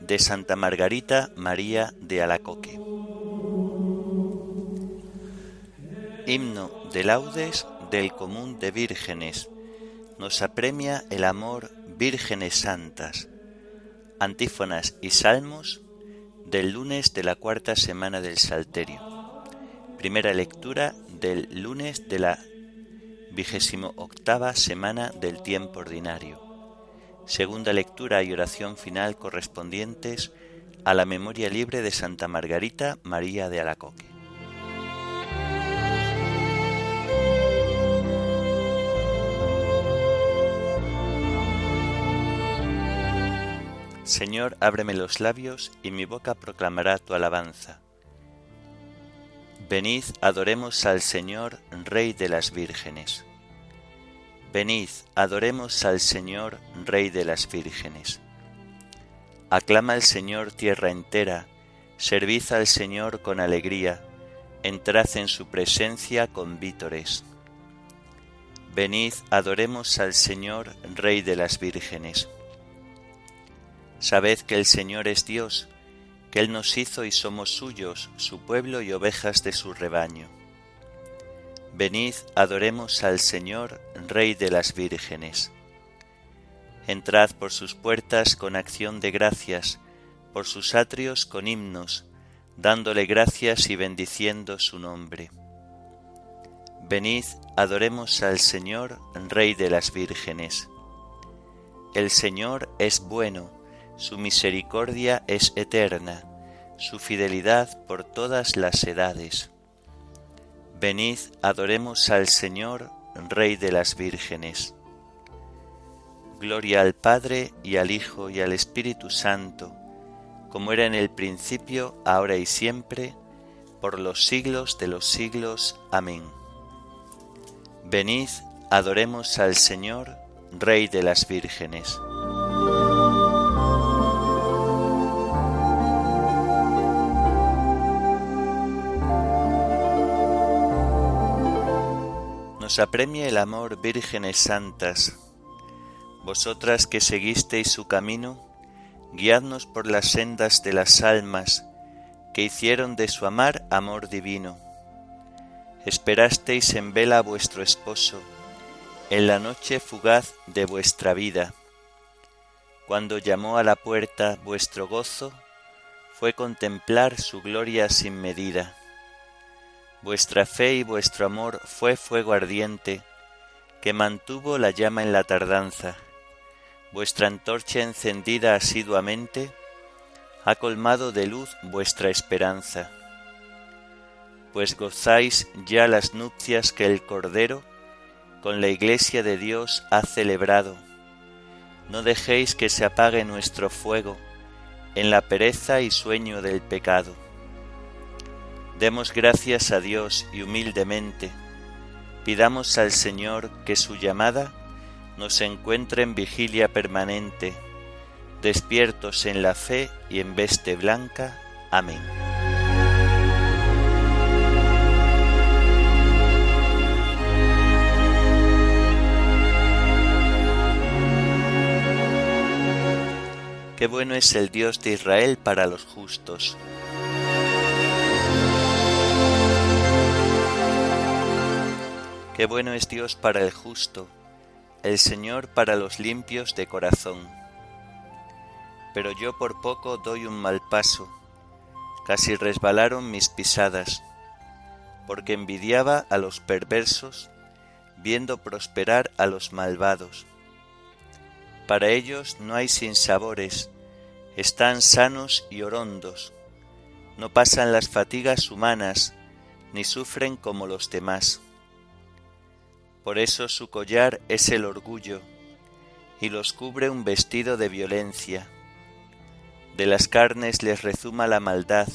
De Santa Margarita María de Alacoque. Himno de laudes del común de vírgenes. Nos apremia el amor vírgenes santas. Antífonas y salmos del lunes de la cuarta semana del Salterio. Primera lectura del lunes de la vigésimo octava semana del tiempo ordinario. Segunda lectura y oración final correspondientes a la memoria libre de Santa Margarita María de Alacoque. Señor, ábreme los labios y mi boca proclamará tu alabanza. Venid, adoremos al Señor, Rey de las vírgenes. Venid, adoremos al Señor, Rey de las vírgenes. Aclama al Señor tierra entera, servid al Señor con alegría, entrad en su presencia con vítores. Venid, adoremos al Señor, Rey de las vírgenes. Sabed que el Señor es Dios, que Él nos hizo y somos suyos, su pueblo y ovejas de su rebaño. Venid, adoremos al Señor, Rey de las vírgenes. Entrad por sus puertas con acción de gracias, por sus atrios con himnos, dándole gracias y bendiciendo su nombre. Venid, adoremos al Señor, Rey de las vírgenes. El Señor es bueno, su misericordia es eterna, su fidelidad por todas las edades. Venid, adoremos al Señor, Rey de las vírgenes. Gloria al Padre y al Hijo y al Espíritu Santo, como era en el principio, ahora y siempre, por los siglos de los siglos. Amén. Venid, adoremos al Señor, Rey de las vírgenes. Apremie el amor, vírgenes santas. Vosotras que seguisteis su camino, guiadnos por las sendas de las almas, que hicieron de su amar amor divino. Esperasteis en vela vuestro esposo, en la noche fugaz de vuestra vida. Cuando llamó a la puerta vuestro gozo, fue contemplar su gloria sin medida. Vuestra fe y vuestro amor fue fuego ardiente, que mantuvo la llama en la tardanza. Vuestra antorcha encendida asiduamente ha colmado de luz vuestra esperanza. Pues gozáis ya las nupcias que el Cordero con la Iglesia de Dios ha celebrado. No dejéis que se apague nuestro fuego en la pereza y sueño del pecado Demos gracias a Dios y humildemente pidamos al Señor que su llamada nos encuentre en vigilia permanente, despiertos en la fe y en veste blanca. Amén. Qué bueno es el Dios de Israel para los justos Qué bueno es Dios para el justo, el Señor para los limpios de corazón. Pero yo por poco doy un mal paso, casi resbalaron mis pisadas, porque envidiaba a los perversos, viendo prosperar a los malvados. Para ellos no hay sinsabores, están sanos y orondos, no pasan las fatigas humanas, ni sufren como los demás por eso su collar es el orgullo, y los cubre un vestido de violencia. De las carnes les rezuma la maldad,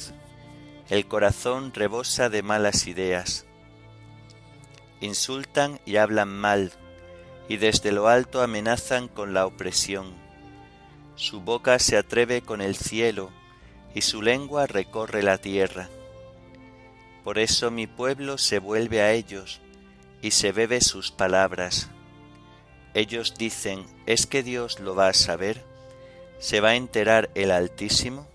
el corazón rebosa de malas ideas. Insultan y hablan mal, y desde lo alto amenazan con la opresión. Su boca se atreve con el cielo, y su lengua recorre la tierra. Por eso mi pueblo se vuelve a ellos y se bebe sus palabras. Ellos dicen, ¿es que Dios lo va a saber? ¿Se va a enterar el Altísimo?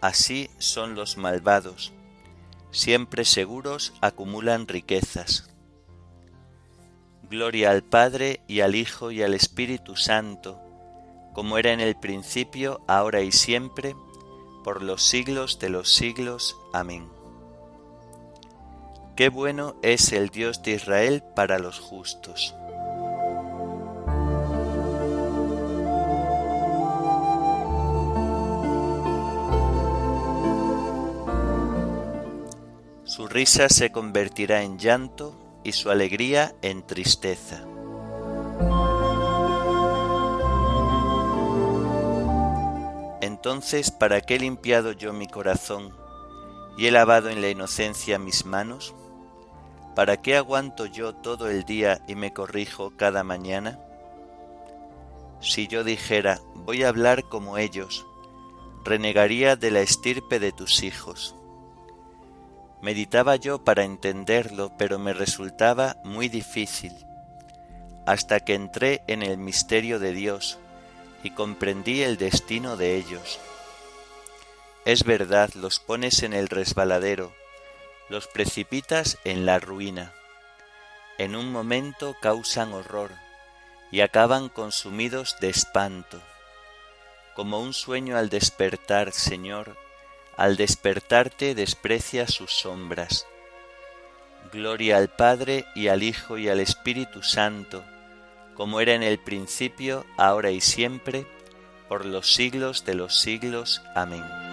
Así son los malvados, siempre seguros acumulan riquezas. Gloria al Padre y al Hijo y al Espíritu Santo, como era en el principio, ahora y siempre, por los siglos de los siglos. Amén. Qué bueno es el Dios de Israel para los justos. Su risa se convertirá en llanto y su alegría en tristeza. Entonces, ¿para qué he limpiado yo mi corazón y he lavado en la inocencia mis manos? ¿Para qué aguanto yo todo el día y me corrijo cada mañana? Si yo dijera, voy a hablar como ellos, renegaría de la estirpe de tus hijos. Meditaba yo para entenderlo, pero me resultaba muy difícil, hasta que entré en el misterio de Dios y comprendí el destino de ellos. Es verdad, los pones en el resbaladero, los precipitas en la ruina. En un momento causan horror y acaban consumidos de espanto. Como un sueño al despertar, Señor, al despertarte desprecia sus sombras. Gloria al Padre y al Hijo y al Espíritu Santo, como era en el principio, ahora y siempre, por los siglos de los siglos. Amén.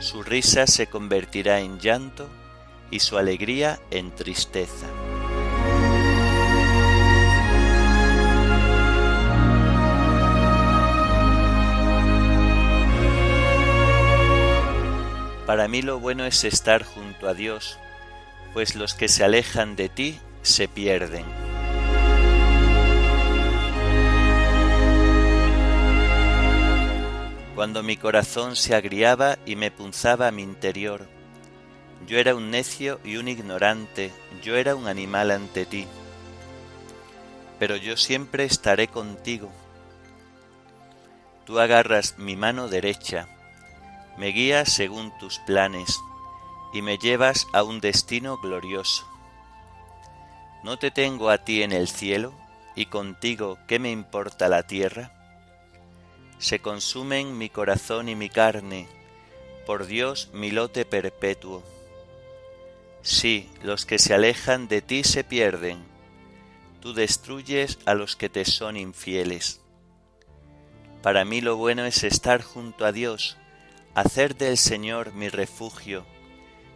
Su risa se convertirá en llanto y su alegría en tristeza. Para mí lo bueno es estar junto a Dios, pues los que se alejan de ti se pierden. Cuando mi corazón se agriaba y me punzaba mi interior. Yo era un necio y un ignorante, yo era un animal ante ti. Pero yo siempre estaré contigo. Tú agarras mi mano derecha, me guías según tus planes y me llevas a un destino glorioso. ¿No te tengo a ti en el cielo y contigo qué me importa la tierra? Se consumen mi corazón y mi carne, por Dios mi lote perpetuo. Sí, los que se alejan de ti se pierden, tú destruyes a los que te son infieles. Para mí lo bueno es estar junto a Dios, hacer del Señor mi refugio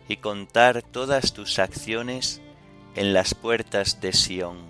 y contar todas tus acciones en las puertas de Sión.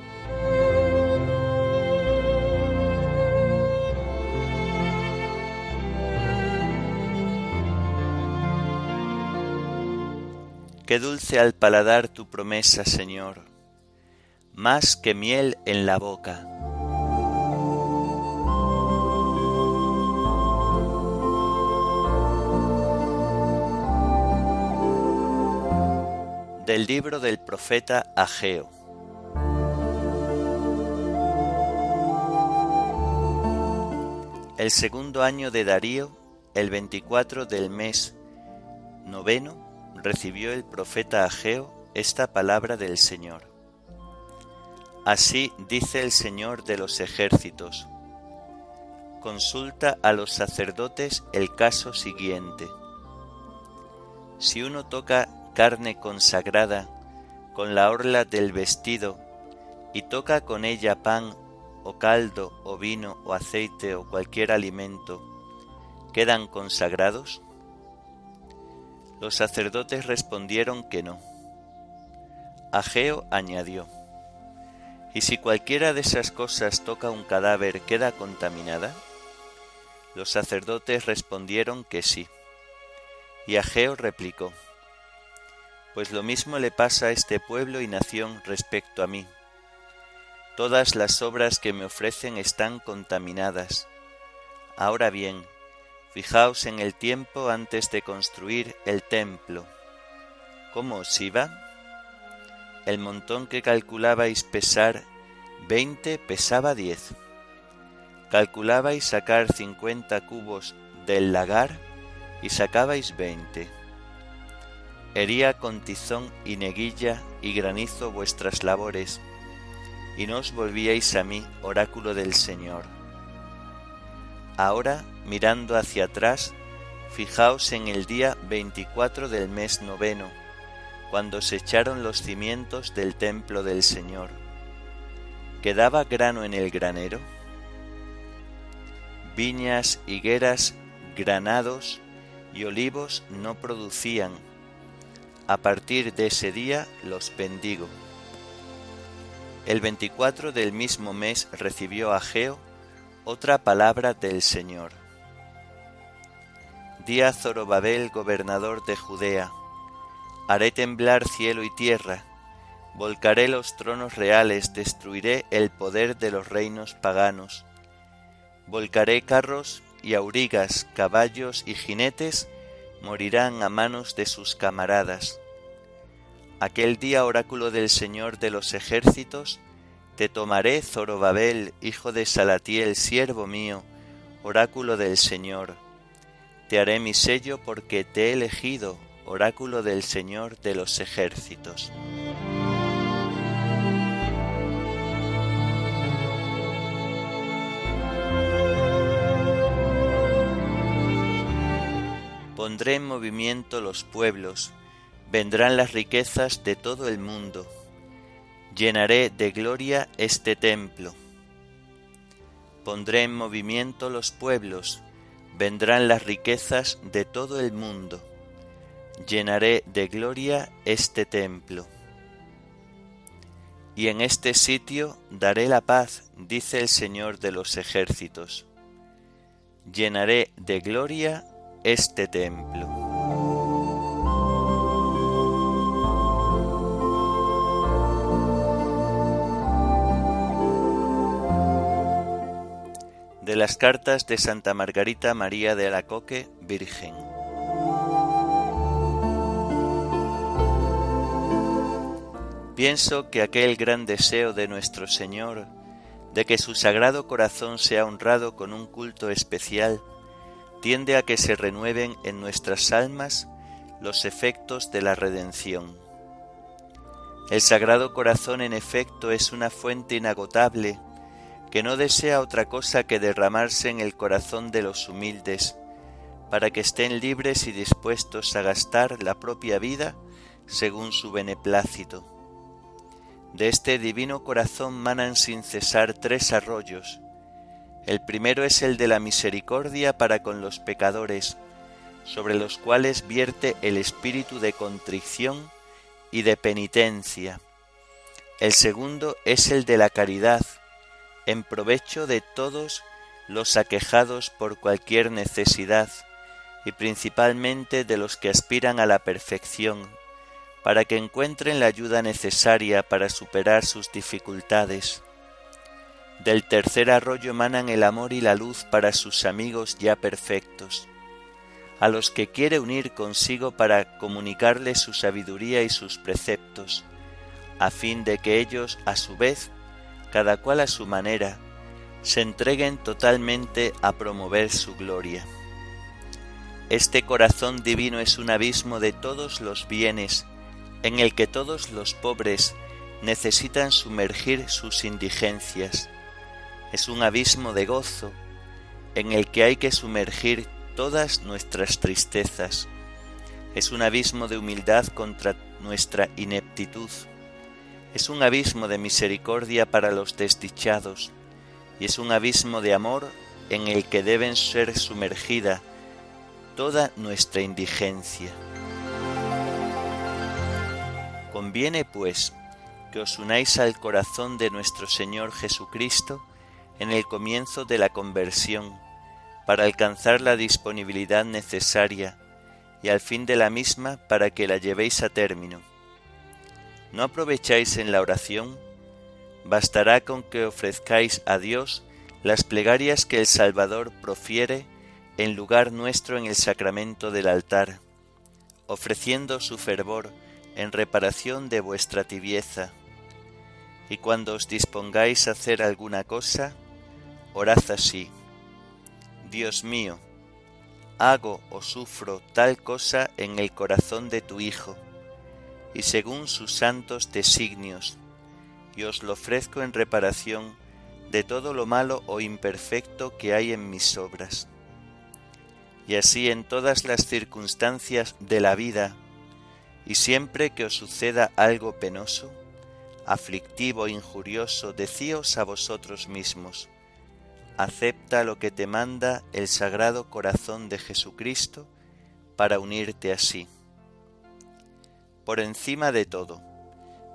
Qué dulce al paladar tu promesa, Señor, más que miel en la boca. Del libro del profeta Ageo. El segundo año de Darío, el veinticuatro del mes noveno, recibió el profeta Ageo esta palabra del Señor. Así dice el Señor de los ejércitos. Consulta a los sacerdotes el caso siguiente. Si uno toca carne consagrada con la orla del vestido y toca con ella pan o caldo o vino o aceite o cualquier alimento, ¿quedan consagrados? Los sacerdotes respondieron que no. Ageo añadió, ¿Y si cualquiera de esas cosas toca un cadáver, queda contaminada? Los sacerdotes respondieron que sí. Y Ageo replicó, Pues lo mismo le pasa a este pueblo y nación respecto a mí. Todas las obras que me ofrecen están contaminadas. Ahora bien, fijaos en el tiempo antes de construir el templo. ¿Cómo os iba? El montón que calculabais pesar veinte pesaba diez. Calculabais sacar cincuenta cubos del lagar y sacabais veinte. Hería con tizón y neguilla y granizo vuestras labores, y no os volvíais a mí, oráculo del Señor. Ahora, mirando hacia atrás, fijaos en el día veinticuatro del mes noveno, cuando se echaron los cimientos del templo del Señor. ¿Quedaba grano en el granero? Viñas, higueras, granados y olivos no producían. A partir de ese día los bendigo. El 24 del mismo mes recibió Ageo otra palabra del Señor. Di a Zorobabel, gobernador de Judea, haré temblar cielo y tierra, volcaré los tronos reales, destruiré el poder de los reinos paganos, volcaré carros y aurigas, caballos y jinetes. Morirán a manos de sus camaradas. Aquel día, oráculo del Señor de los ejércitos, te tomaré, Zorobabel, hijo de Salatiel, siervo mío, oráculo del Señor. Te haré mi sello porque te he elegido, oráculo del Señor de los ejércitos. Pondré en movimiento los pueblos, vendrán las riquezas de todo el mundo. Llenaré de gloria este templo. Pondré en movimiento los pueblos, vendrán las riquezas de todo el mundo. Llenaré de gloria este templo. Y en este sitio daré la paz, dice el Señor de los ejércitos. Llenaré de gloria este templo. De las cartas de Santa Margarita María de Alacoque, Virgen. Pienso que aquel gran deseo de nuestro Señor, de que su sagrado corazón sea honrado con un culto especial, tiende a que se renueven en nuestras almas los efectos de la redención. El Sagrado Corazón en efecto es una fuente inagotable que no desea otra cosa que derramarse en el corazón de los humildes, para que estén libres y dispuestos a gastar la propia vida según su beneplácito. De este divino corazón manan sin cesar tres arroyos, el primero es el de la misericordia para con los pecadores, sobre los cuales vierte el espíritu de contrición y de penitencia. El segundo es el de la caridad, en provecho de todos los aquejados por cualquier necesidad, y principalmente de los que aspiran a la perfección, para que encuentren la ayuda necesaria para superar sus dificultades. Del tercer arroyo emanan el amor y la luz para sus amigos ya perfectos, a los que quiere unir consigo para comunicarles su sabiduría y sus preceptos, a fin de que ellos, a su vez, cada cual a su manera, se entreguen totalmente a promover su gloria. Este corazón divino es un abismo de todos los bienes, en el que todos los pobres necesitan sumergir sus indigencias es un abismo de gozo en el que hay que sumergir todas nuestras tristezas. Es un abismo de humildad contra nuestra ineptitud. Es un abismo de misericordia para los desdichados y es un abismo de amor en el que deben ser sumergida toda nuestra indigencia. Conviene, pues, que os unáis al corazón de nuestro Señor Jesucristo en el comienzo de la conversión, para alcanzar la disponibilidad necesaria y al fin de la misma para que la llevéis a término. ¿No aprovecháis en la oración? Bastará con que ofrezcáis a Dios las plegarias que el Salvador profiere en lugar nuestro en el sacramento del altar, ofreciendo su fervor en reparación de vuestra tibieza. Y cuando os dispongáis a hacer alguna cosa, orad así. Dios mío, hago o sufro tal cosa en el corazón de tu Hijo, y según sus santos designios, y os lo ofrezco en reparación de todo lo malo o imperfecto que hay en mis obras. Y así en todas las circunstancias de la vida, y siempre que os suceda algo penoso, aflictivo, injurioso, decíos a vosotros mismos, acepta lo que te manda el Sagrado Corazón de Jesucristo para unirte así. Por encima de todo,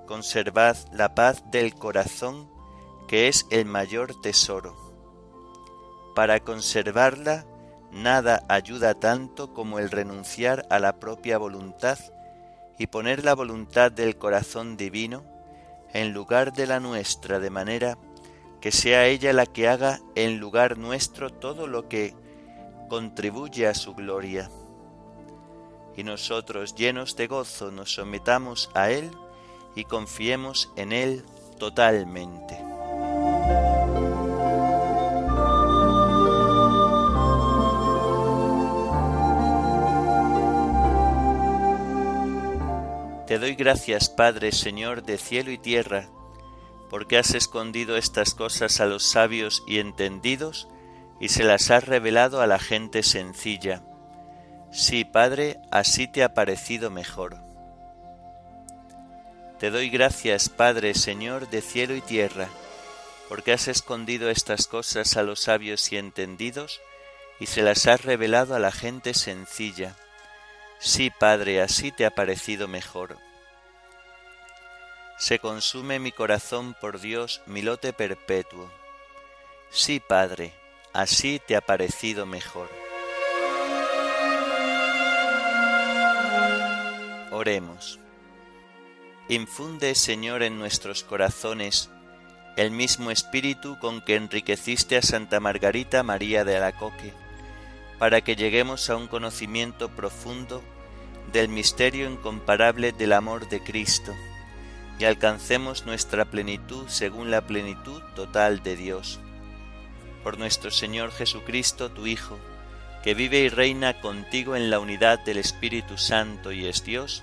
conservad la paz del corazón, que es el mayor tesoro. Para conservarla, nada ayuda tanto como el renunciar a la propia voluntad y poner la voluntad del corazón divino en lugar de la nuestra, de manera que sea ella la que haga en lugar nuestro todo lo que contribuye a su gloria. Y nosotros, llenos de gozo, nos sometamos a Él y confiemos en Él totalmente. Te doy gracias, Padre, Señor de cielo y tierra, porque has escondido estas cosas a los sabios y entendidos y se las has revelado a la gente sencilla. Sí, Padre, así te ha parecido mejor. Te doy gracias, Padre, Señor de cielo y tierra, porque has escondido estas cosas a los sabios y entendidos y se las has revelado a la gente sencilla. Sí, Padre, así te ha parecido mejor. Se consume mi corazón por Dios, mi lote perpetuo. Sí, Padre, así te ha parecido mejor. Infunde, Señor, en nuestros corazones el mismo espíritu con que enriqueciste a Santa Margarita María de Alacoque, para que lleguemos a un conocimiento profundo del misterio incomparable del amor de Cristo y alcancemos nuestra plenitud según la plenitud total de Dios. Por nuestro Señor Jesucristo, tu Hijo, que vive y reina contigo en la unidad del Espíritu Santo y es Dios,